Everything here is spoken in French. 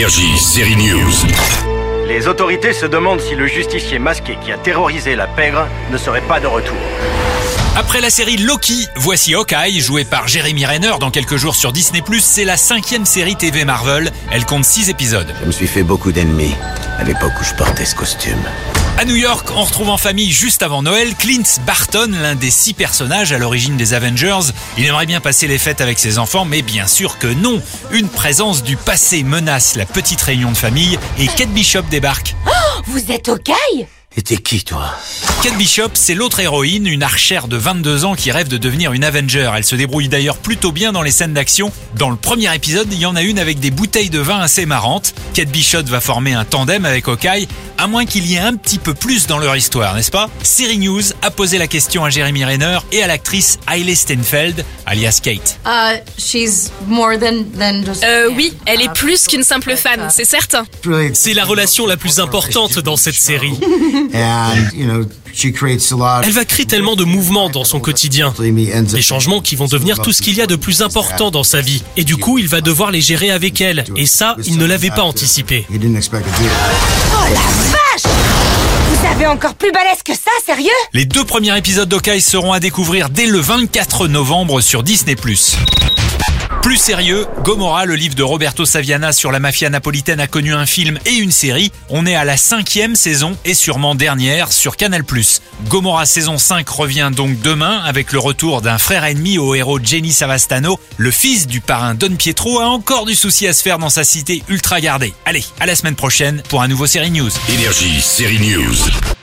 Énergie, série News. Les autorités se demandent si le justicier masqué qui a terrorisé la pègre ne serait pas de retour. Après la série Loki, voici Hawkeye, joué par Jeremy Renner dans quelques jours sur Disney+. C'est la cinquième série TV Marvel. Elle compte six épisodes. Je me suis fait beaucoup d'ennemis à l'époque où je portais ce costume. À New York, on retrouve en famille juste avant Noël Clint Barton, l'un des six personnages à l'origine des Avengers. Il aimerait bien passer les fêtes avec ses enfants, mais bien sûr que non. Une présence du passé menace la petite réunion de famille et Kate Bishop débarque. Vous êtes Hawkeye Et t'es qui, toi? Kate Bishop, c'est l'autre héroïne, une archère de 22 ans qui rêve de devenir une Avenger. Elle se débrouille d'ailleurs plutôt bien dans les scènes d'action. Dans le premier épisode, il y en a une avec des bouteilles de vin assez marrantes. Kate Bishop va former un tandem avec Hawkeye, à moins qu'il y ait un petit peu plus dans leur histoire, n'est-ce pas? Série News a posé la question à Jeremy Renner et à l'actrice Hailey Steinfeld, alias Kate. Uh, she's more than, than just Euh, oui, elle est plus qu'une simple fan, c'est certain. C'est la relation la plus importante dans cette série. And, you know, she creates a lot Elle va créer tellement de mouvements dans son quotidien. Des changements qui vont devenir tout ce qu'il y a de plus important dans sa vie. Et du coup, il va devoir les gérer avec elle. Et ça, il ne l'avait pas anticipé. He didn't expect to do it. Oh la vache Vous avez encore plus balèze que ça, sérieux? Les deux premiers épisodes d'Hawkeye seront à découvrir dès le 24 novembre sur Disney+. Plus sérieux, Gomorrah, le livre de Roberto Saviana sur la mafia napolitaine a connu un film et une série. On est à la cinquième saison et sûrement dernière sur Canal+. Gomorrah saison 5 revient donc demain avec le retour d'un frère ennemi au héros Jenny Savastano. Le fils du parrain Don Pietro a encore du souci à se faire dans sa cité ultra gardée. Allez, à la semaine prochaine pour un nouveau série news. Énergie, série News.